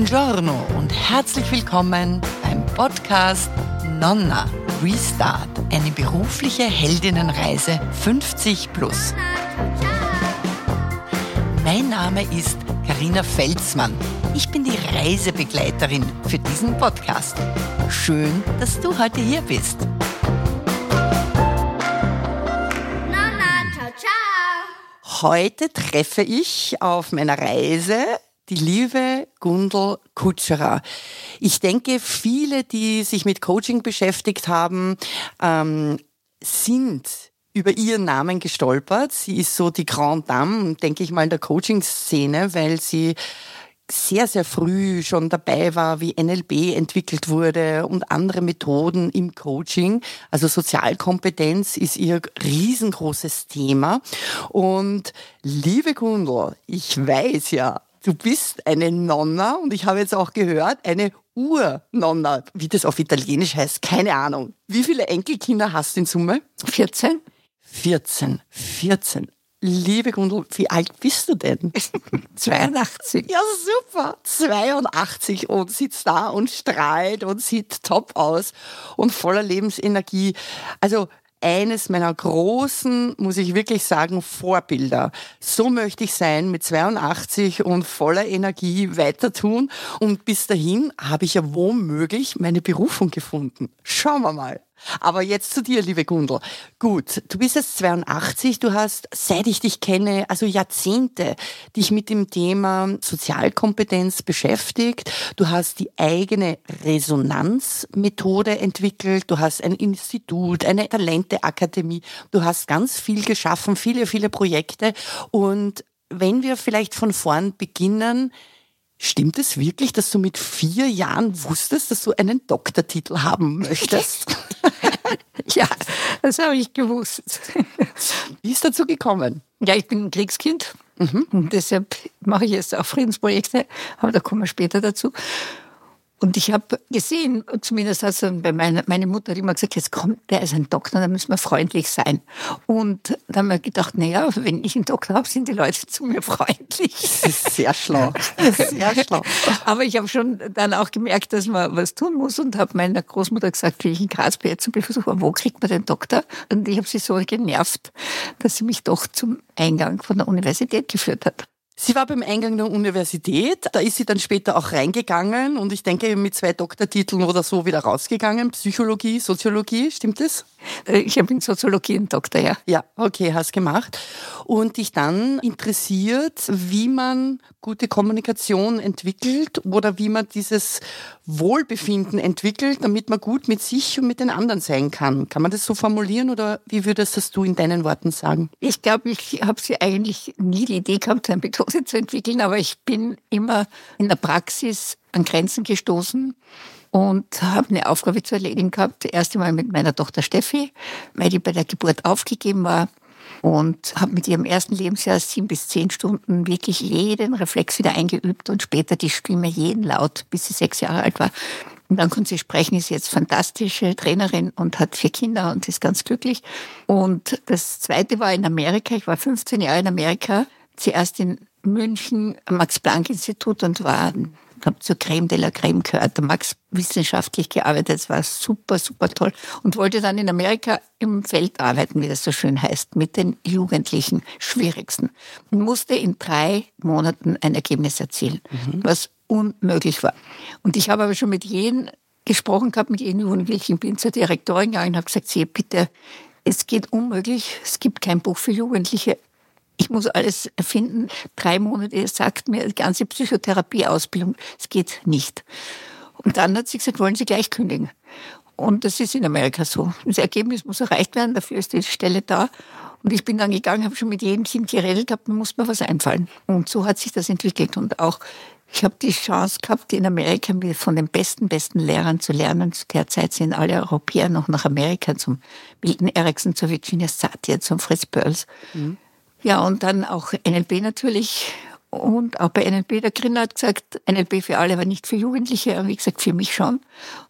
Buongiorno und herzlich willkommen beim Podcast Nonna Restart, eine berufliche Heldinnenreise 50 plus. Mein Name ist Karina Felsmann. Ich bin die Reisebegleiterin für diesen Podcast. Schön, dass du heute hier bist. Heute treffe ich auf meiner Reise die liebe Gundel Kutscherer. Ich denke, viele, die sich mit Coaching beschäftigt haben, ähm, sind über ihren Namen gestolpert. Sie ist so die Grand Dame, denke ich mal, der Coaching-Szene, weil sie sehr, sehr früh schon dabei war, wie NLP entwickelt wurde und andere Methoden im Coaching. Also Sozialkompetenz ist ihr riesengroßes Thema. Und liebe Gundel, ich weiß ja, du bist eine Nonna und ich habe jetzt auch gehört, eine Urnonna, wie das auf Italienisch heißt, keine Ahnung. Wie viele Enkelkinder hast du in Summe? 14. 14, 14. Liebe Gundel, wie alt bist du denn? 82. Ja, super. 82 und sitzt da und strahlt und sieht top aus und voller Lebensenergie. Also eines meiner großen, muss ich wirklich sagen, Vorbilder. So möchte ich sein, mit 82 und voller Energie weiter tun. Und bis dahin habe ich ja womöglich meine Berufung gefunden. Schauen wir mal. Aber jetzt zu dir, liebe Gundel. Gut, du bist jetzt 82, du hast, seit ich dich kenne, also Jahrzehnte, dich mit dem Thema Sozialkompetenz beschäftigt. Du hast die eigene Resonanzmethode entwickelt, du hast ein Institut, eine Talenteakademie, du hast ganz viel geschaffen, viele, viele Projekte. Und wenn wir vielleicht von vorn beginnen, Stimmt es wirklich, dass du mit vier Jahren wusstest, dass du einen Doktortitel haben möchtest? ja, das habe ich gewusst. Wie ist dazu gekommen? Ja, ich bin ein Kriegskind. Mhm. Und deshalb mache ich jetzt auch Friedensprojekte, aber da kommen wir später dazu. Und ich habe gesehen, zumindest hat bei meiner meine Mutter immer gesagt, jetzt kommt, der ist ein Doktor, da müssen wir freundlich sein. Und da haben wir gedacht, naja, wenn ich einen Doktor habe, sind die Leute zu mir freundlich. Das ist sehr schlau. Sehr schlau. Aber ich habe schon dann auch gemerkt, dass man was tun muss und habe meiner Großmutter gesagt, wie ich in Karlsberg zum Besuch war, wo kriegt man den Doktor? Und ich habe sie so genervt, dass sie mich doch zum Eingang von der Universität geführt hat. Sie war beim Eingang der Universität, da ist sie dann später auch reingegangen und ich denke mit zwei Doktortiteln oder so wieder rausgegangen. Psychologie, Soziologie, stimmt das? Äh, ich habe in Soziologie einen Doktor, ja. Ja, okay, hast gemacht. Und dich dann interessiert, wie man gute Kommunikation entwickelt oder wie man dieses Wohlbefinden entwickelt, damit man gut mit sich und mit den anderen sein kann. Kann man das so formulieren oder wie würdest das du in deinen Worten sagen? Ich glaube, ich habe sie eigentlich nie die Idee gehabt, eine Methode zu entwickeln, aber ich bin immer in der Praxis an Grenzen gestoßen und habe eine Aufgabe zu erledigen gehabt. Erst einmal mit meiner Tochter Steffi, weil die bei der Geburt aufgegeben war und habe mit ihrem ersten Lebensjahr sieben bis zehn Stunden wirklich jeden Reflex wieder eingeübt und später die Stimme jeden Laut, bis sie sechs Jahre alt war. Und dann konnte sie sprechen, ist jetzt fantastische Trainerin und hat vier Kinder und ist ganz glücklich. Und das zweite war in Amerika. Ich war 15 Jahre in Amerika. Zuerst in München am Max-Planck-Institut und war habe zur Creme de la Creme gehört. Der Max wissenschaftlich gearbeitet, es war super, super toll und wollte dann in Amerika im Feld arbeiten, wie das so schön heißt, mit den Jugendlichen, schwierigsten. Und musste in drei Monaten ein Ergebnis erzielen, mhm. was unmöglich war. Und ich habe aber schon mit jedem gesprochen gehabt, mit jedem Jugendlichen, bin zur Direktorin gegangen und habe gesagt, Sie bitte, es geht unmöglich, es gibt kein Buch für Jugendliche, ich muss alles erfinden. Drei Monate sagt mir die ganze Psychotherapieausbildung, es geht nicht. Und dann hat sie gesagt, wollen Sie gleich kündigen? Und das ist in Amerika so. Das Ergebnis muss erreicht werden, dafür ist die Stelle da. Und ich bin dann gegangen, habe schon mit jedem Kind geredet gehabt, mir muss mir was einfallen. Und so hat sich das entwickelt. Und auch, ich habe die Chance gehabt, in Amerika von den besten, besten Lehrern zu lernen. Zu der Zeit sind alle Europäer noch nach Amerika, zum Milton Erickson, zu Virginia Satir, zum Fritz Perls. Mhm. Ja, und dann auch NLP natürlich. Und auch bei NLP, der Grinner hat gesagt, NLP für alle, aber nicht für Jugendliche. Und wie gesagt, für mich schon.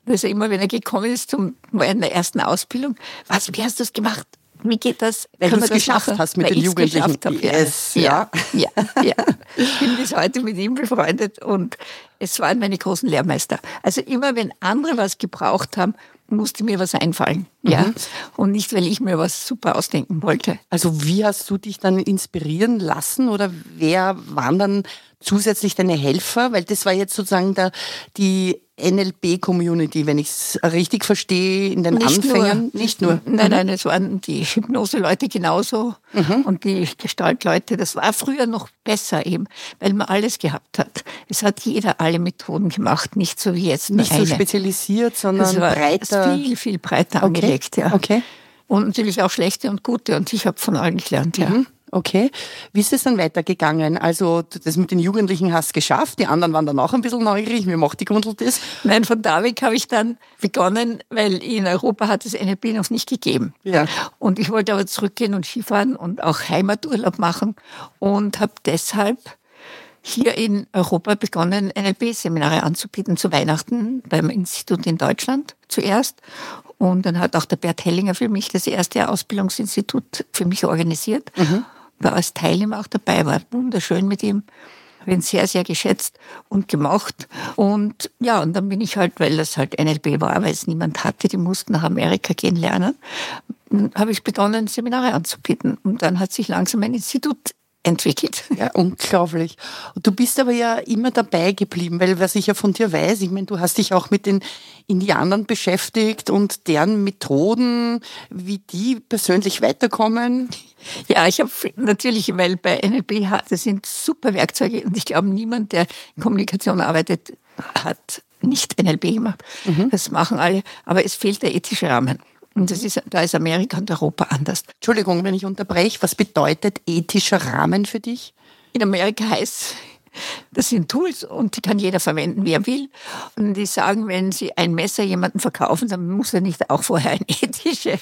Und also immer, wenn er gekommen ist, zum, in der ersten Ausbildung, was, wie hast du das gemacht? wie geht das? Weil du es geschafft machen? hast mit Weil den Jugendlichen. Hab, yes, ja. Ja, ja, ja. Ich bin bis heute mit ihm befreundet und es waren meine großen Lehrmeister. Also immer, wenn andere was gebraucht haben, musste mir was einfallen. Ja. Mhm. Und nicht, weil ich mir was super ausdenken wollte. Also wie hast du dich dann inspirieren lassen oder wer waren dann zusätzlich deine Helfer? Weil das war jetzt sozusagen der, die NLP-Community, wenn ich es richtig verstehe, in den nicht Anfängen? Nur, nicht nur. Nein, mhm. nein, es waren die Hypnose-Leute genauso mhm. und die Gestaltleute. Das war früher noch besser eben, weil man alles gehabt hat. Es hat jeder alle Methoden gemacht, nicht so wie jetzt. Nicht eine. so spezialisiert, sondern es breiter. Viel, viel breiter okay. Angelegt, ja. Okay. Und natürlich auch schlechte und gute. Und ich habe von allen gelernt, ja. Mhm. Okay. Wie ist es dann weitergegangen? Also das mit den Jugendlichen hast du geschafft, die anderen waren dann auch ein bisschen neugierig, wie macht die Grundel das? Nein, von da weg habe ich dann begonnen, weil in Europa hat es NLP noch nicht gegeben. Ja. Und ich wollte aber zurückgehen und Skifahren und auch Heimaturlaub machen und habe deshalb hier in Europa begonnen, NLP-Seminare anzubieten zu Weihnachten beim Institut in Deutschland zuerst. Und dann hat auch der Bert Hellinger für mich das erste Ausbildungsinstitut für mich organisiert. Mhm war als Teilnehmer auch dabei, war wunderschön mit ihm. Habe ihn sehr, sehr geschätzt und gemacht. Und ja, und dann bin ich halt, weil das halt NLP war, weil es niemand hatte, die mussten nach Amerika gehen lernen, habe ich begonnen, Seminare anzubieten. Und dann hat sich langsam ein Institut entwickelt. Ja, unglaublich. Und du bist aber ja immer dabei geblieben, weil was ich ja von dir weiß, ich meine, du hast dich auch mit den Indianern beschäftigt und deren Methoden, wie die persönlich weiterkommen. Ja, ich habe natürlich, weil bei NLP das sind super Werkzeuge und ich glaube, niemand, der in Kommunikation arbeitet, hat nicht NLP gemacht. Mhm. Das machen alle, aber es fehlt der ethische Rahmen. Und das ist, da ist Amerika und Europa anders. Entschuldigung, wenn ich unterbreche, was bedeutet ethischer Rahmen für dich? In Amerika heißt das sind Tools und die kann jeder verwenden, wie er will. Und die sagen, wenn sie ein Messer jemandem verkaufen, dann muss er nicht auch vorher eine ethische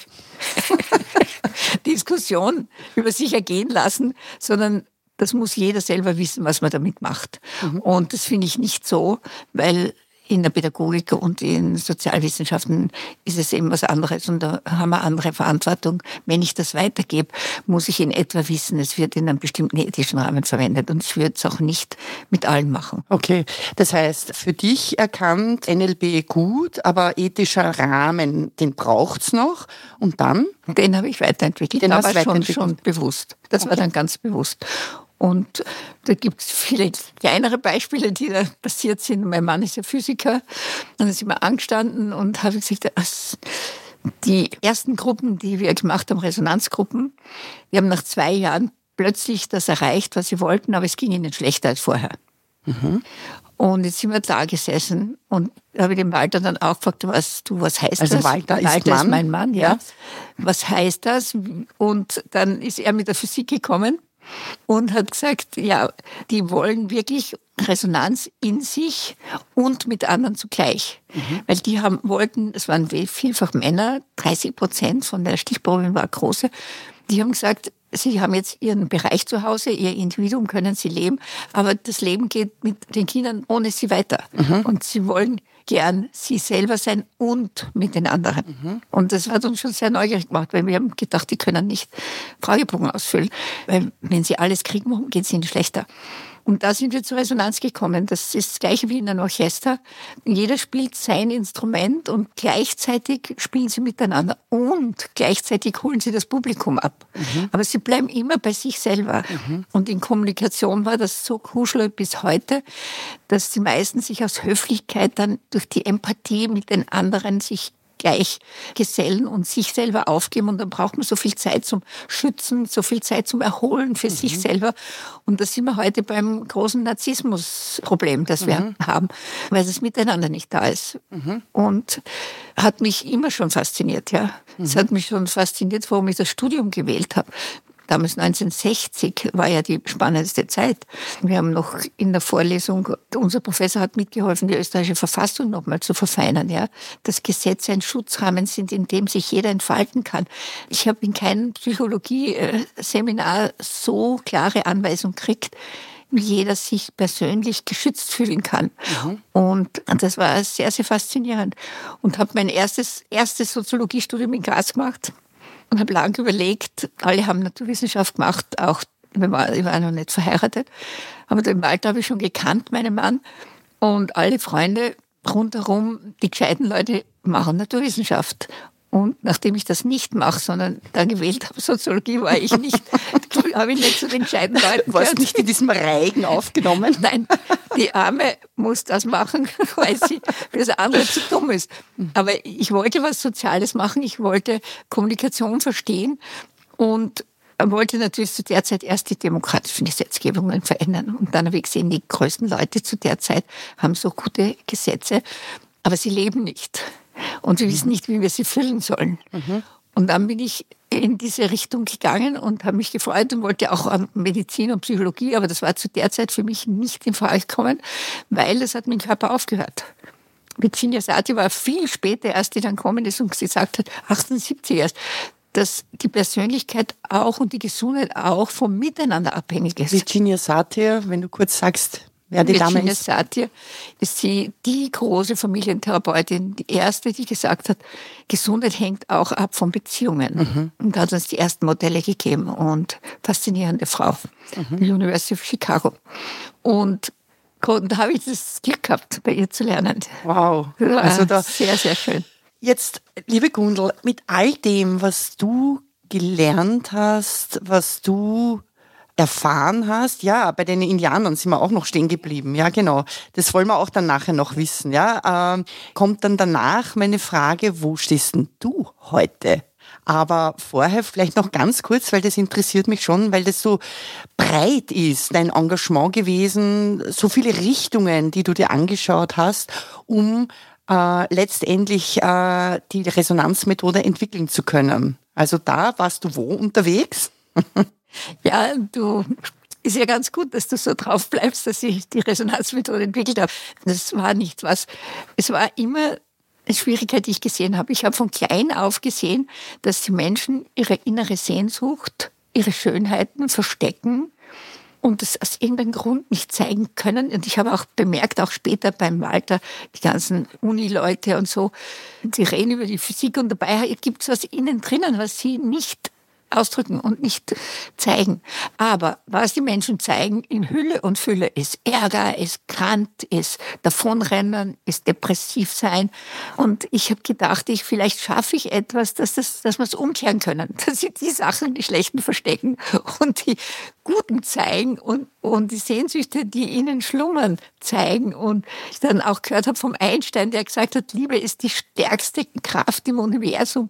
Diskussion über sich ergehen lassen, sondern das muss jeder selber wissen, was man damit macht. Mhm. Und das finde ich nicht so, weil in der Pädagogik und in Sozialwissenschaften ist es eben was anderes und da haben wir andere Verantwortung. Wenn ich das weitergebe, muss ich in etwa wissen, es wird in einem bestimmten ethischen Rahmen verwendet und ich würde es auch nicht mit allen machen. Okay, das heißt, für dich erkannt NLP gut, aber ethischer Rahmen, den braucht's noch und dann? Den habe ich weiterentwickelt, den aber schon, schon bewusst. Das okay. war dann ganz bewusst. Und da gibt es viele kleinere Beispiele, die da passiert sind. Mein Mann ist ja Physiker. Dann sind wir angestanden und habe gesagt, die ersten Gruppen, die wir gemacht haben, Resonanzgruppen, die haben nach zwei Jahren plötzlich das erreicht, was sie wollten, aber es ging ihnen schlechter als vorher. Mhm. Und jetzt sind wir da gesessen und habe den Walter dann auch gefragt, was du, was heißt also das? Walter, Walter ist, Mann. ist mein Mann, ja. ja. Was heißt das? Und dann ist er mit der Physik gekommen und hat gesagt, ja, die wollen wirklich Resonanz in sich und mit anderen zugleich. Mhm. Weil die haben, wollten, es waren vielfach Männer, 30 Prozent von der Stichprobe war große, die haben gesagt, Sie haben jetzt Ihren Bereich zu Hause, Ihr Individuum können Sie leben, aber das Leben geht mit den Kindern ohne Sie weiter. Mhm. Und Sie wollen gern sie selber sein und mit den anderen. Mhm. Und das hat uns schon sehr neugierig gemacht, weil wir haben gedacht, die können nicht Fragebogen ausfüllen. Weil wenn sie alles kriegen, geht es ihnen schlechter. Und da sind wir zur Resonanz gekommen. Das ist das gleiche wie in einem Orchester. Jeder spielt sein Instrument und gleichzeitig spielen sie miteinander und gleichzeitig holen sie das Publikum ab. Mhm. Aber sie bleiben immer bei sich selber. Mhm. Und in Kommunikation war das so kuschelig bis heute, dass die meisten sich aus Höflichkeit dann durch die Empathie mit den anderen sich gleich gesellen und sich selber aufgeben. Und dann braucht man so viel Zeit zum Schützen, so viel Zeit zum Erholen für mhm. sich selber. Und da sind wir heute beim großen Narzissmusproblem, das wir mhm. haben, weil das Miteinander nicht da ist. Mhm. Und hat mich immer schon fasziniert, ja. Es mhm. hat mich schon fasziniert, warum ich das Studium gewählt habe damals 1960 war ja die spannendste Zeit. Wir haben noch in der Vorlesung, unser Professor hat mitgeholfen, die österreichische Verfassung nochmal zu verfeinern, ja. Dass Gesetze ein Schutzrahmen sind, in dem sich jeder entfalten kann. Ich habe in keinem Psychologie-Seminar so klare Anweisungen gekriegt, wie jeder sich persönlich geschützt fühlen kann. Mhm. Und das war sehr, sehr faszinierend. Und habe mein erstes, erstes Soziologiestudium in Graz gemacht und habe lange überlegt, alle haben Naturwissenschaft gemacht, auch ich war, ich war noch nicht verheiratet, aber im Alter habe ich schon gekannt, meinen Mann. Und alle Freunde rundherum, die gescheiten Leute machen Naturwissenschaft. Und nachdem ich das nicht mache, sondern da gewählt habe, Soziologie, war ich nicht, habe ich nicht zu den gescheiten Leuten. Warst nicht in diesem Reigen aufgenommen? Nein, die Arme muss das machen, weil sie für das andere zu dumm ist. Aber ich wollte was Soziales machen, ich wollte Kommunikation verstehen und wollte natürlich zu der Zeit erst die demokratischen Gesetzgebungen verändern. Und dann habe ich gesehen, die größten Leute zu der Zeit haben so gute Gesetze, aber sie leben nicht. Und wir wissen nicht, wie wir sie füllen sollen. Mhm. Und dann bin ich in diese Richtung gegangen und habe mich gefreut und wollte auch an Medizin und Psychologie, aber das war zu der Zeit für mich nicht in Frage gekommen, weil es hat mein Körper aufgehört. Virginia Sati war viel später erst, die dann gekommen ist und gesagt hat, 78 erst, dass die Persönlichkeit auch und die Gesundheit auch vom Miteinander abhängig ist. Virginia Satir, wenn du kurz sagst, wer die Dame ist. Satir ist sie, die große Familientherapeutin, die erste, die gesagt hat, Gesundheit hängt auch ab von Beziehungen. Mhm. Und da hat uns die ersten Modelle gegeben und faszinierende Frau, mhm. die University of Chicago. Und da habe ich das Glück gehabt, bei ihr zu lernen. Wow. Also da sehr, sehr schön. Jetzt, liebe Gundel, mit all dem, was du gelernt hast, was du erfahren hast, ja, bei den Indianern sind wir auch noch stehen geblieben, ja, genau. Das wollen wir auch dann nachher noch wissen, ja. Ähm, kommt dann danach meine Frage, wo stehst denn du heute? Aber vorher vielleicht noch ganz kurz, weil das interessiert mich schon, weil das so breit ist, dein Engagement gewesen, so viele Richtungen, die du dir angeschaut hast, um äh, letztendlich äh, die Resonanzmethode entwickeln zu können. Also da warst du wo unterwegs? ja, du ist ja ganz gut, dass du so drauf bleibst, dass ich die Resonanzmethode entwickelt habe. Das war nicht was. Es war immer eine Schwierigkeit, die ich gesehen habe. Ich habe von klein auf gesehen, dass die Menschen ihre innere Sehnsucht, ihre Schönheiten verstecken und es aus irgendeinem Grund nicht zeigen können. Und ich habe auch bemerkt, auch später beim Walter, die ganzen Uni-Leute und so, die reden über die Physik und dabei gibt es was innen drinnen, was sie nicht ausdrücken und nicht zeigen. Aber was die Menschen zeigen in Hülle und Fülle ist Ärger, ist Kant, ist Davonrennen, ist depressiv sein. Und ich habe gedacht, ich vielleicht schaffe ich etwas, dass, das, dass wir es umkehren können. Dass sie die Sachen, die schlechten verstecken und die guten zeigen und, und die Sehnsüchte, die ihnen schlummern, zeigen. Und ich dann auch gehört habe vom Einstein, der gesagt hat, Liebe ist die stärkste Kraft im Universum.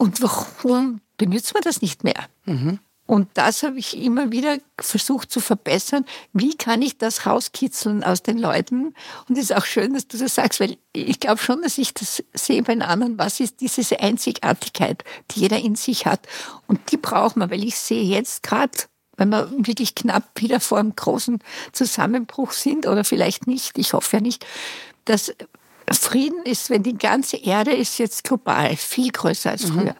Und warum benutzt man das nicht mehr. Mhm. Und das habe ich immer wieder versucht zu verbessern. Wie kann ich das rauskitzeln aus den Leuten? Und es ist auch schön, dass du das sagst, weil ich glaube schon, dass ich das sehe bei den anderen. Was ist diese Einzigartigkeit, die jeder in sich hat? Und die braucht man, weil ich sehe jetzt gerade, wenn wir wirklich knapp wieder vor einem großen Zusammenbruch sind oder vielleicht nicht, ich hoffe ja nicht, dass Frieden ist, wenn die ganze Erde ist jetzt global, viel größer als mhm. früher. Mhm.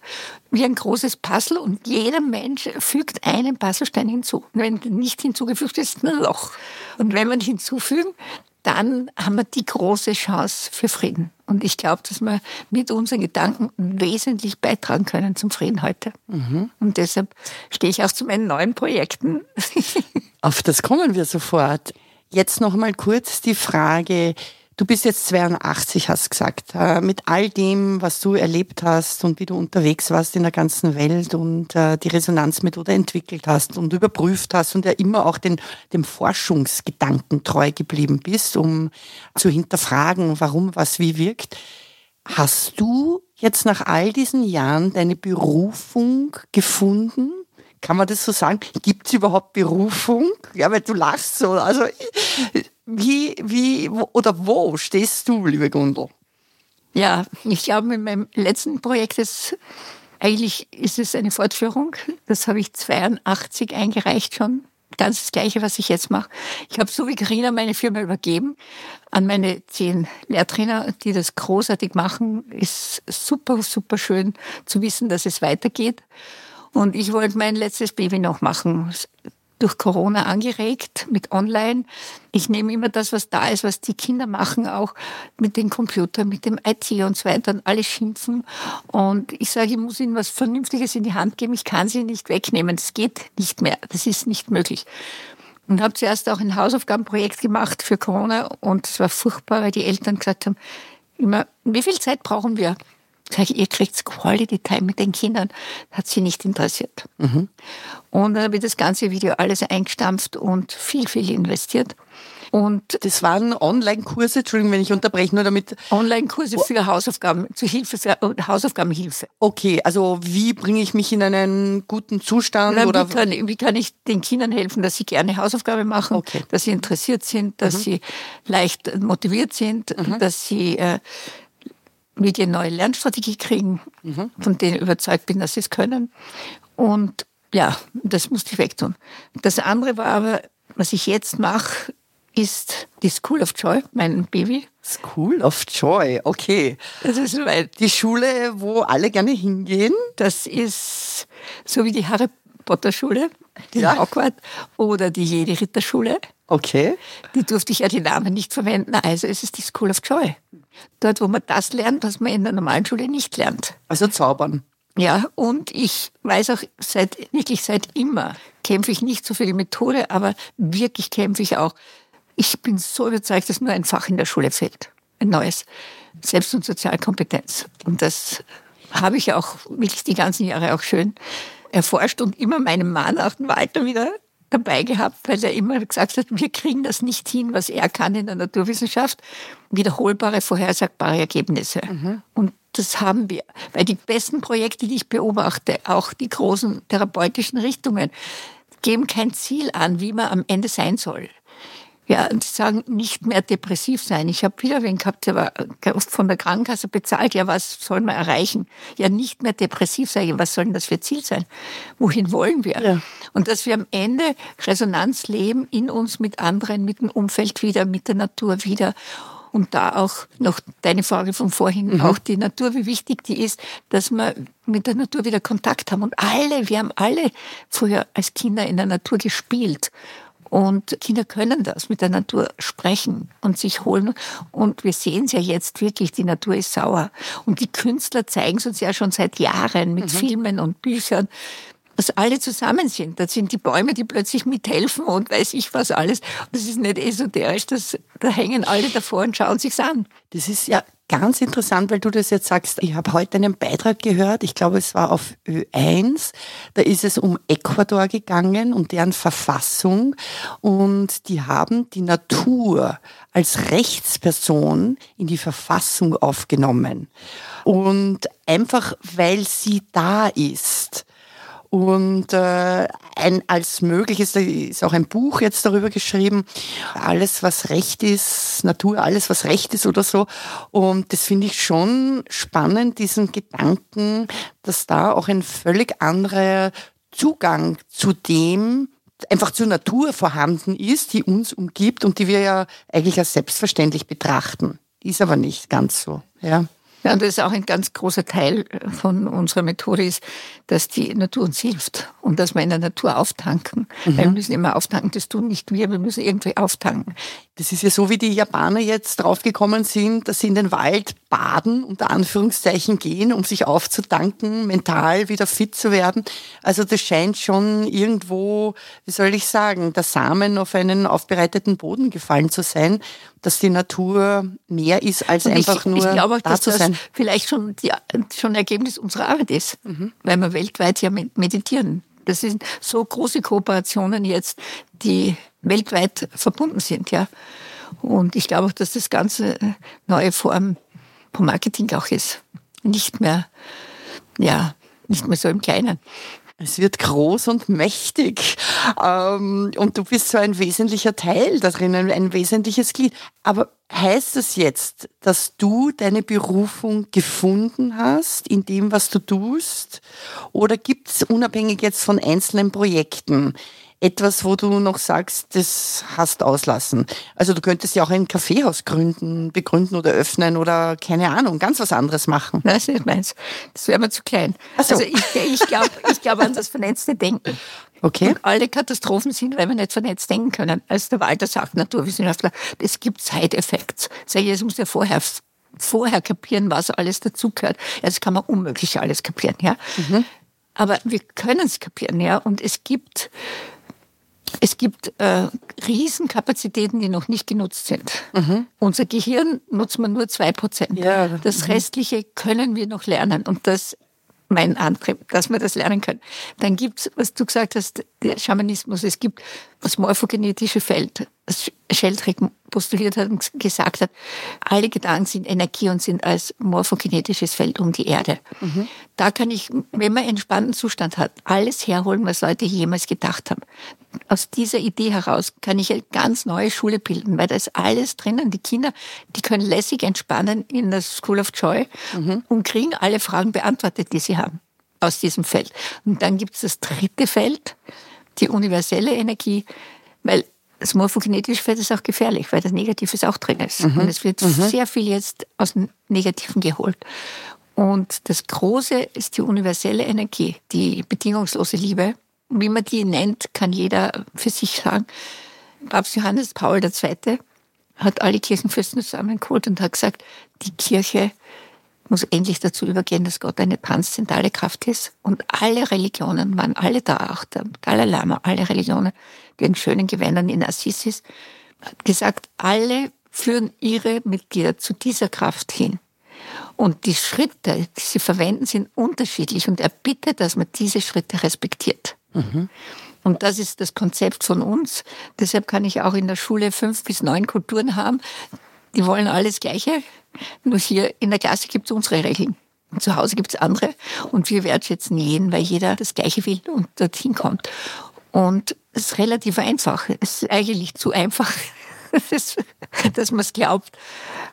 Wie ein großes Puzzle und jeder Mensch fügt einen Puzzlestein hinzu. wenn nicht hinzugefügt ist, ein Loch. Und wenn wir hinzufügen, dann haben wir die große Chance für Frieden. Und ich glaube, dass wir mit unseren Gedanken wesentlich beitragen können zum Frieden heute. Mhm. Und deshalb stehe ich auch zu meinen neuen Projekten. Auf das kommen wir sofort. Jetzt noch mal kurz die Frage, Du bist jetzt 82, hast gesagt. Äh, mit all dem, was du erlebt hast und wie du unterwegs warst in der ganzen Welt und äh, die Resonanzmethode entwickelt hast und überprüft hast und ja immer auch den, dem Forschungsgedanken treu geblieben bist, um zu hinterfragen, warum was wie wirkt. Hast du jetzt nach all diesen Jahren deine Berufung gefunden? Kann man das so sagen? Gibt es überhaupt Berufung? Ja, weil du lachst so. Also wie, wie oder wo stehst du, liebe Gundel? Ja, ich glaube, mit meinem letzten Projekt ist eigentlich ist es eine Fortführung. Das habe ich 82 eingereicht schon. Ganz das Gleiche, was ich jetzt mache. Ich habe so wie Karina meine Firma übergeben an meine zehn Lehrtrainer, die das großartig machen. Ist super, super schön zu wissen, dass es weitergeht. Und ich wollte mein letztes Baby noch machen durch Corona angeregt mit Online. Ich nehme immer das, was da ist, was die Kinder machen, auch mit dem Computer, mit dem IT und so weiter und alle schimpfen. Und ich sage, ich muss ihnen was Vernünftiges in die Hand geben. Ich kann sie nicht wegnehmen. Das geht nicht mehr. Das ist nicht möglich. Und habe zuerst auch ein Hausaufgabenprojekt gemacht für Corona und es war furchtbar, weil die Eltern gesagt haben, immer, wie viel Zeit brauchen wir? Sag ich, ihr kriegt Quality Time mit den Kindern. Hat sie nicht interessiert. Mhm. Und dann habe ich das ganze Video alles eingestampft und viel, viel investiert. Und das waren Online-Kurse, Entschuldigung, wenn ich unterbreche, nur damit. Online-Kurse für Hausaufgaben, zur Hilfe, Hausaufgabenhilfe. Okay, also wie bringe ich mich in einen guten Zustand? Na, oder wie, kann, wie kann ich den Kindern helfen, dass sie gerne Hausaufgaben machen, okay. dass sie interessiert sind, dass mhm. sie leicht motiviert sind, mhm. dass sie äh, wie die neue Lernstrategie kriegen, mhm. von denen ich überzeugt bin, dass sie es können. Und ja, das musste ich wegtun. Das andere war aber, was ich jetzt mache, ist die School of Joy, mein Baby. School of Joy, okay. Das ist soweit. Die Schule, wo alle gerne hingehen? Das ist so wie die Harry Potter Schule in ja. Hogwarts oder die Jedi Ritterschule. Okay. Die durfte ich ja die Namen nicht verwenden, also es ist die School of Joy. Dort, wo man das lernt, was man in der normalen Schule nicht lernt. Also zaubern. Ja, und ich weiß auch seit, wirklich seit immer, kämpfe ich nicht so für die Methode, aber wirklich kämpfe ich auch. Ich bin so überzeugt, dass nur ein Fach in der Schule fehlt. Ein neues. Selbst- und Sozialkompetenz. Und das habe ich auch wirklich die ganzen Jahre auch schön erforscht und immer meinem Mann auch dem Walter wieder dabei gehabt, weil er immer gesagt hat, wir kriegen das nicht hin, was er kann in der Naturwissenschaft. Wiederholbare, vorhersagbare Ergebnisse. Mhm. Und das haben wir. Weil die besten Projekte, die ich beobachte, auch die großen therapeutischen Richtungen, geben kein Ziel an, wie man am Ende sein soll. Ja, und sie sagen, nicht mehr depressiv sein. Ich habe wieder wen gehabt, der war oft von der Krankenkasse bezahlt. Ja, was soll man erreichen? Ja, nicht mehr depressiv sein. Was soll denn das für Ziel sein? Wohin wollen wir? Ja. Und dass wir am Ende Resonanz leben in uns mit anderen, mit dem Umfeld wieder, mit der Natur wieder. Und da auch noch deine Frage von vorhin, mhm. auch die Natur, wie wichtig die ist, dass wir mit der Natur wieder Kontakt haben. Und alle, wir haben alle früher als Kinder in der Natur gespielt. Und Kinder können das mit der Natur sprechen und sich holen. Und wir sehen es ja jetzt wirklich, die Natur ist sauer. Und die Künstler zeigen es uns ja schon seit Jahren mit mhm. Filmen und Büchern, dass alle zusammen sind. Das sind die Bäume, die plötzlich mithelfen und weiß ich was alles. Das ist nicht esoterisch, das, da hängen alle davor und schauen sich's an. Das ist ja ganz interessant, weil du das jetzt sagst. Ich habe heute einen Beitrag gehört, ich glaube, es war auf Ö1. Da ist es um Ecuador gegangen, um deren Verfassung. Und die haben die Natur als Rechtsperson in die Verfassung aufgenommen. Und einfach, weil sie da ist. Und äh, ein, als mögliches, da ist auch ein Buch jetzt darüber geschrieben, alles was Recht ist, Natur, alles was Recht ist oder so. Und das finde ich schon spannend, diesen Gedanken, dass da auch ein völlig anderer Zugang zu dem, einfach zur Natur vorhanden ist, die uns umgibt und die wir ja eigentlich als selbstverständlich betrachten. Ist aber nicht ganz so. Ja. Ja, und das ist auch ein ganz großer Teil äh, von unserer Methode ist, dass die Natur uns hilft und dass wir in der Natur auftanken. Mhm. Weil wir müssen immer auftanken, das tun nicht wir, wir müssen irgendwie auftanken. Das ist ja so, wie die Japaner jetzt draufgekommen sind, dass sie in den Wald baden, unter Anführungszeichen gehen, um sich aufzutanken, mental wieder fit zu werden. Also das scheint schon irgendwo, wie soll ich sagen, der Samen auf einen aufbereiteten Boden gefallen zu sein, dass die Natur mehr ist als Und einfach ich, nur ich glaube auch, da dass zu sein. Das vielleicht schon, die, schon Ergebnis unserer Arbeit ist, mhm. weil wir weltweit ja meditieren. Das sind so große Kooperationen jetzt, die weltweit verbunden sind, ja. Und ich glaube auch, dass das ganze neue Form vom Marketing auch ist. Nicht mehr, ja, nicht mehr so im Kleinen. Es wird groß und mächtig. Ähm, und du bist so ein wesentlicher Teil da drinnen, ein wesentliches Glied. Aber heißt das jetzt, dass du deine Berufung gefunden hast in dem, was du tust? Oder gibt es unabhängig jetzt von einzelnen Projekten etwas, wo du noch sagst, das hast auslassen? Also du könntest ja auch ein Kaffeehaus gründen, begründen oder öffnen oder keine Ahnung, ganz was anderes machen. Nein, das ist meins. Das wäre mir zu klein. So. Also ich, ich glaube ich glaub an das vernetzte Denken. Okay. Und alle Katastrophen sind, weil wir nicht vernetzt denken können. Als der Walter sagt, Naturwissenschaftler, es gibt Side-Effects. Sag ich, es muss ja vorher vorher kapieren, was alles dazugehört. Das kann man unmöglich alles kapieren, ja. Mhm. Aber wir können es kapieren, ja. Und es gibt, es gibt äh, Riesenkapazitäten, die noch nicht genutzt sind. Mhm. Unser Gehirn nutzt man nur zwei Prozent. Ja. Das mhm. Restliche können wir noch lernen. Und das mein Antrieb, dass wir das lernen können. Dann gibt es, was du gesagt hast, der Schamanismus. Es gibt das morphogenetische Feld, das Sheldrake postuliert hat und gesagt hat, alle Gedanken sind Energie und sind als morphogenetisches Feld um die Erde. Mhm. Da kann ich, wenn man einen entspannten Zustand hat, alles herholen, was Leute jemals gedacht haben. Aus dieser Idee heraus kann ich eine ganz neue Schule bilden, weil da ist alles drinnen. Die Kinder, die können lässig entspannen in der School of Joy mhm. und kriegen alle Fragen beantwortet, die sie haben aus diesem Feld. Und dann gibt es das dritte Feld, die universelle Energie, weil das morphogenetische Feld ist auch gefährlich, weil das Negative ist auch drin ist. Mhm. Und es wird mhm. sehr viel jetzt aus dem Negativen geholt. Und das Große ist die universelle Energie, die bedingungslose Liebe. Wie man die nennt, kann jeder für sich sagen. Papst Johannes Paul II. hat alle Kirchenfürsten zusammengeholt und hat gesagt, die Kirche muss endlich dazu übergehen, dass Gott eine transzendentale Kraft ist. Und alle Religionen waren alle da, auch der Dalai Lama, alle Religionen, die in schönen Gewändern in Assisis, hat gesagt, alle führen ihre Mitglieder zu dieser Kraft hin. Und die Schritte, die sie verwenden, sind unterschiedlich. Und er bittet, dass man diese Schritte respektiert. Mhm. Und das ist das Konzept von uns. Deshalb kann ich auch in der Schule fünf bis neun Kulturen haben. Die wollen alles Gleiche. Nur hier in der Klasse gibt es unsere Regeln. Zu Hause gibt es andere. Und wir wertschätzen jeden, weil jeder das Gleiche will und dorthin kommt. Und es ist relativ einfach. Es ist eigentlich zu einfach, dass man es glaubt.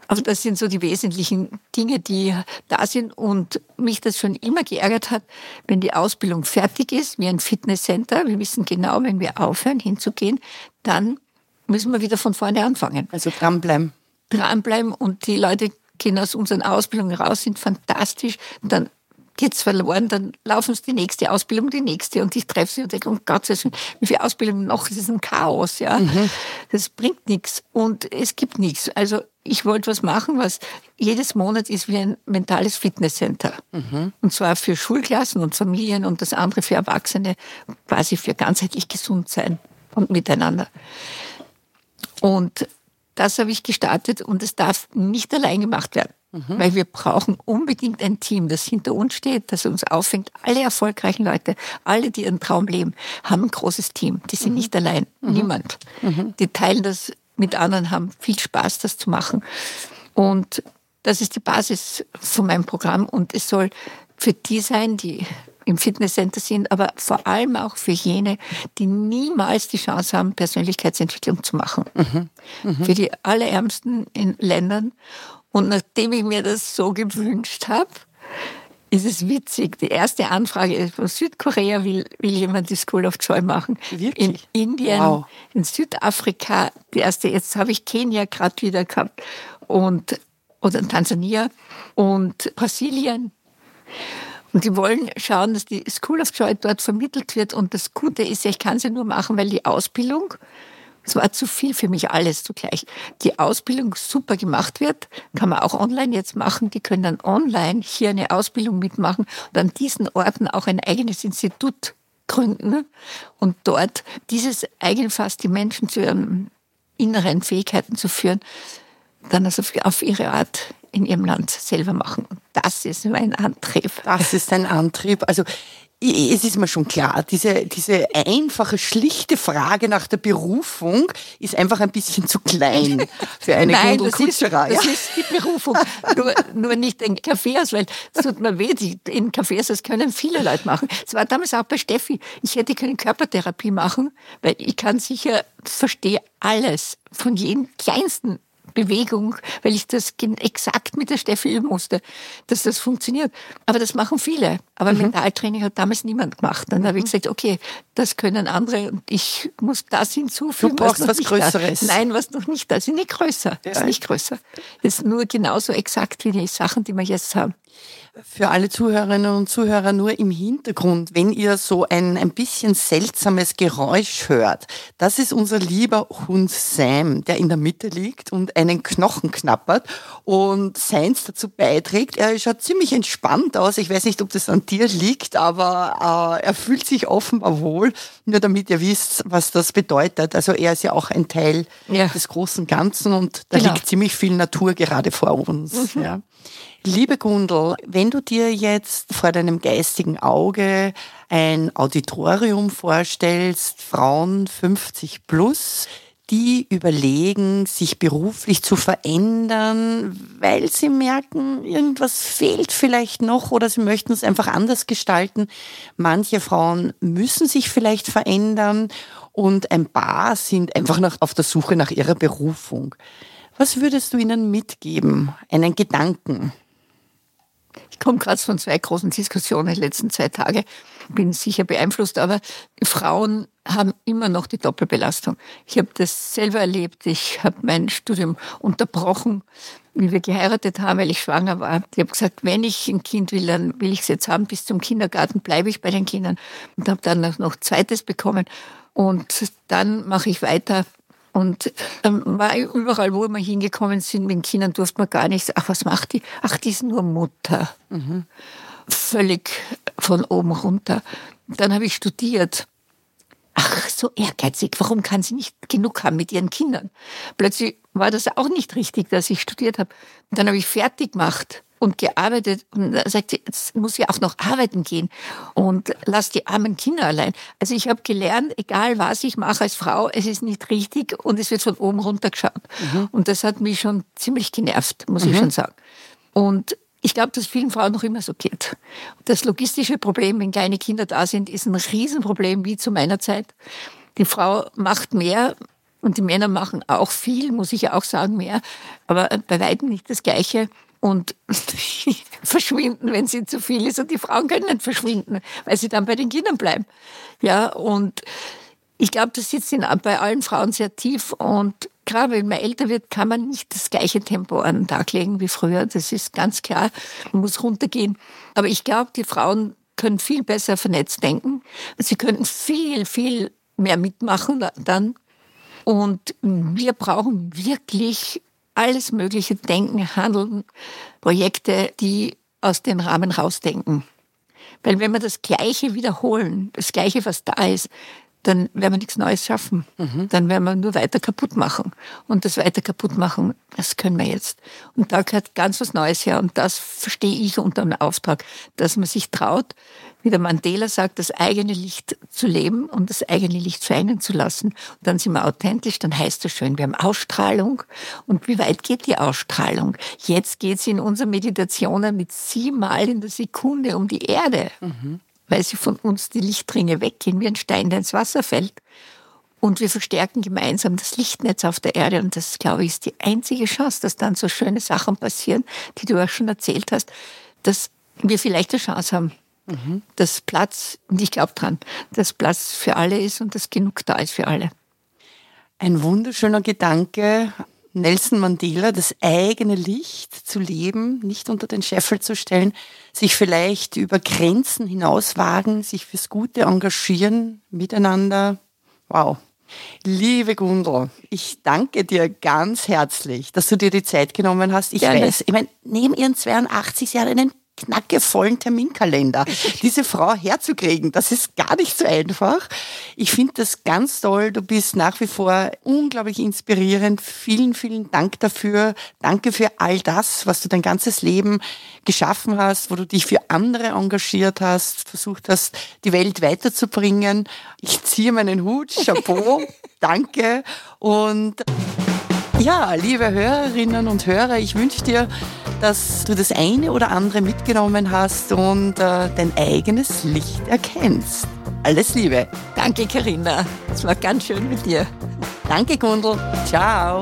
Aber das sind so die wesentlichen Dinge, die da sind. Und mich das schon immer geärgert hat, wenn die Ausbildung fertig ist, wie ein Fitnesscenter. Wir wissen genau, wenn wir aufhören hinzugehen, dann müssen wir wieder von vorne anfangen. Also dranbleiben dranbleiben und die Leute gehen aus unseren Ausbildungen raus, sind fantastisch. Dann geht's verloren, dann laufen sie die nächste Ausbildung, die nächste und ich treffe sie und denke, um Gottes Willen, wie viele Ausbildungen noch? Das ist ein Chaos, ja. Mhm. Das bringt nichts und es gibt nichts. Also ich wollte was machen, was jedes Monat ist wie ein mentales Fitnesscenter. Mhm. Und zwar für Schulklassen und Familien und das andere für Erwachsene, quasi für ganzheitlich gesund sein und miteinander. Und das habe ich gestartet und es darf nicht allein gemacht werden. Mhm. Weil wir brauchen unbedingt ein Team, das hinter uns steht, das uns auffängt. Alle erfolgreichen Leute, alle, die ihren Traum leben, haben ein großes Team. Die sind mhm. nicht allein. Mhm. Niemand. Mhm. Die teilen das mit anderen, haben viel Spaß, das zu machen. Und das ist die Basis von meinem Programm. Und es soll für die sein, die im Fitnesscenter sind, aber vor allem auch für jene, die niemals die Chance haben, Persönlichkeitsentwicklung zu machen. Mhm. Mhm. Für die allerärmsten in Ländern. Und nachdem ich mir das so gewünscht habe, ist es witzig. Die erste Anfrage ist von Südkorea, will, will jemand die School of Joy machen. Wirklich? In Indien, wow. in Südafrika, die erste, jetzt habe ich Kenia gerade wieder gehabt und oder Tansania und Brasilien. Und die wollen schauen, dass die School of Joy dort vermittelt wird. Und das Gute ist, ich kann sie nur machen, weil die Ausbildung, es war zu viel für mich alles zugleich. Die Ausbildung super gemacht wird, kann man auch online jetzt machen. Die können dann online hier eine Ausbildung mitmachen und an diesen Orten auch ein eigenes Institut gründen und dort dieses Eigenfass die Menschen zu ihren inneren Fähigkeiten zu führen, dann also auf ihre Art in ihrem Land selber machen. Das ist mein Antrieb. Das ist ein Antrieb. Also es ist mir schon klar, diese, diese einfache, schlichte Frage nach der Berufung ist einfach ein bisschen zu klein für eine Nein, das ist, das ist die Berufung. nur, nur nicht ein Kaffeehaus, weil es tut mir weh, in Kaffeehaus, das können viele Leute machen. Es war damals auch bei Steffi. Ich hätte keine Körpertherapie machen, weil ich kann sicher, verstehe alles von jedem kleinsten Bewegung, weil ich das exakt mit der Steffi üben musste, dass das funktioniert. Aber das machen viele. Aber mhm. Mentaltraining hat damals niemand gemacht. Dann mhm. habe ich gesagt, okay, das können andere und ich muss das hinzufügen. Du brauchst was, was Größeres. Da. Nein, was noch nicht da ist. Nicht größer. Ja. Ist nicht größer. Das ist nur genauso exakt wie die Sachen, die wir jetzt haben für alle Zuhörerinnen und Zuhörer nur im Hintergrund, wenn ihr so ein, ein bisschen seltsames Geräusch hört, das ist unser lieber Hund Sam, der in der Mitte liegt und einen Knochen knappert und seins dazu beiträgt. Er schaut ziemlich entspannt aus. Ich weiß nicht, ob das an dir liegt, aber äh, er fühlt sich offenbar wohl. Nur damit ihr wisst, was das bedeutet. Also er ist ja auch ein Teil ja. des großen Ganzen und da genau. liegt ziemlich viel Natur gerade vor uns. Mhm. Ja. Liebe Gundel, wenn du dir jetzt vor deinem geistigen Auge ein Auditorium vorstellst, Frauen 50 plus, die überlegen, sich beruflich zu verändern, weil sie merken, irgendwas fehlt vielleicht noch oder sie möchten es einfach anders gestalten. Manche Frauen müssen sich vielleicht verändern und ein paar sind einfach noch auf der Suche nach ihrer Berufung. Was würdest du ihnen mitgeben? Einen Gedanken? Ich komme gerade von zwei großen Diskussionen die letzten zwei Tage, bin sicher beeinflusst, aber Frauen haben immer noch die Doppelbelastung. Ich habe das selber erlebt. Ich habe mein Studium unterbrochen, wie wir geheiratet haben, weil ich schwanger war. Ich habe gesagt, wenn ich ein Kind will, dann will ich es jetzt haben. Bis zum Kindergarten bleibe ich bei den Kindern und habe dann noch zweites bekommen. Und dann mache ich weiter und ähm, war überall, wo wir hingekommen sind mit den Kindern, durfte man gar nicht ach, was macht die? Ach, die ist nur Mutter. Mhm. Völlig von oben runter. Dann habe ich studiert. Ach, so ehrgeizig. Warum kann sie nicht genug haben mit ihren Kindern? Plötzlich war das auch nicht richtig, dass ich studiert habe. Dann habe ich fertig gemacht und gearbeitet und da sagt sie, jetzt muss sie auch noch arbeiten gehen und lass die armen Kinder allein. Also ich habe gelernt, egal was ich mache als Frau, es ist nicht richtig und es wird von oben runter geschaut. Mhm. Und das hat mich schon ziemlich genervt, muss mhm. ich schon sagen. Und ich glaube, dass vielen Frauen noch immer so geht. Das logistische Problem, wenn kleine Kinder da sind, ist ein Riesenproblem wie zu meiner Zeit. Die Frau macht mehr und die Männer machen auch viel, muss ich ja auch sagen, mehr, aber bei weitem nicht das Gleiche und verschwinden, wenn sie zu viel ist. Und die Frauen können nicht verschwinden, weil sie dann bei den Kindern bleiben. Ja, und ich glaube, das sitzt in, bei allen Frauen sehr tief. Und gerade wenn man älter wird, kann man nicht das gleiche Tempo an den Tag legen wie früher. Das ist ganz klar. Man muss runtergehen. Aber ich glaube, die Frauen können viel besser vernetzt denken. Sie können viel, viel mehr mitmachen dann. Und wir brauchen wirklich alles mögliche Denken, Handeln, Projekte, die aus den Rahmen rausdenken. Weil wenn wir das Gleiche wiederholen, das Gleiche, was da ist, dann werden wir nichts Neues schaffen. Mhm. Dann werden wir nur weiter kaputt machen. Und das weiter kaputt machen, das können wir jetzt. Und da gehört ganz was Neues her. Und das verstehe ich unter einem Auftrag, dass man sich traut, wie der Mandela sagt, das eigene Licht zu leben und das eigene Licht scheinen zu lassen. Und dann sind wir authentisch, dann heißt das schön, wir haben Ausstrahlung. Und wie weit geht die Ausstrahlung? Jetzt geht sie in unseren Meditationen mit siebenmal in der Sekunde um die Erde. Mhm weil sie von uns die Lichtringe weggehen, wie ein Stein, der ins Wasser fällt. Und wir verstärken gemeinsam das Lichtnetz auf der Erde. Und das, glaube ich, ist die einzige Chance, dass dann so schöne Sachen passieren, die du auch schon erzählt hast, dass wir vielleicht eine Chance haben, mhm. dass Platz, und ich glaube dran, dass Platz für alle ist und dass genug da ist für alle. Ein wunderschöner Gedanke, Nelson Mandela, das eigene Licht zu leben, nicht unter den Scheffel zu stellen, sich vielleicht über Grenzen hinauswagen, sich fürs Gute engagieren, miteinander. Wow. Liebe Gundel, ich danke dir ganz herzlich, dass du dir die Zeit genommen hast. Ich Gerne. weiß, ich meine, neben ihren 82 Jahren einen knackevollen Terminkalender. Diese Frau herzukriegen, das ist gar nicht so einfach. Ich finde das ganz toll. Du bist nach wie vor unglaublich inspirierend. Vielen, vielen Dank dafür. Danke für all das, was du dein ganzes Leben geschaffen hast, wo du dich für andere engagiert hast, versucht hast, die Welt weiterzubringen. Ich ziehe meinen Hut. Chapeau. Danke. Und ja, liebe Hörerinnen und Hörer, ich wünsche dir, dass du das eine oder andere mitgenommen hast und äh, dein eigenes Licht erkennst. Alles Liebe. Danke, Karina. Es war ganz schön mit dir. Danke, Gundel. Ciao.